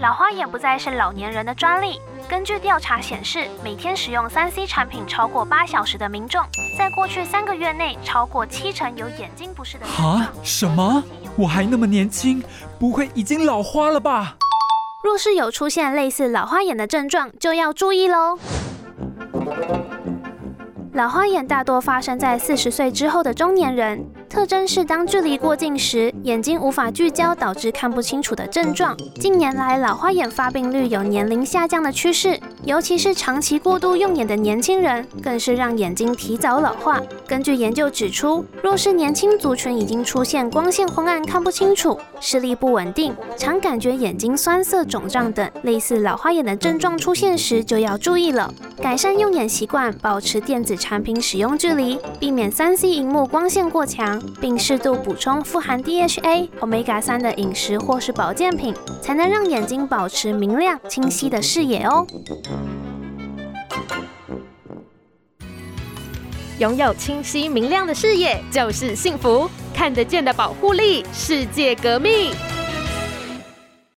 老花眼不再是老年人的专利。根据调查显示，每天使用三 C 产品超过八小时的民众，在过去三个月内，超过七成有眼睛不适的。啊？什么？我还那么年轻，不会已经老花了吧？若是有出现类似老花眼的症状，就要注意喽。老花眼大多发生在四十岁之后的中年人。特征是当距离过近时，眼睛无法聚焦，导致看不清楚的症状。近年来，老花眼发病率有年龄下降的趋势，尤其是长期过度用眼的年轻人，更是让眼睛提早老化。根据研究指出，若是年轻族群已经出现光线昏暗、看不清楚、视力不稳定、常感觉眼睛酸涩、肿胀等类似老花眼的症状出现时，就要注意了。改善用眼习惯，保持电子产品使用距离，避免三 C 荧幕光线过强。并适度补充富含 DHA、Omega 三的饮食或是保健品，才能让眼睛保持明亮、清晰的视野哦。拥有清晰明亮的视野就是幸福，看得见的保护力，世界革命。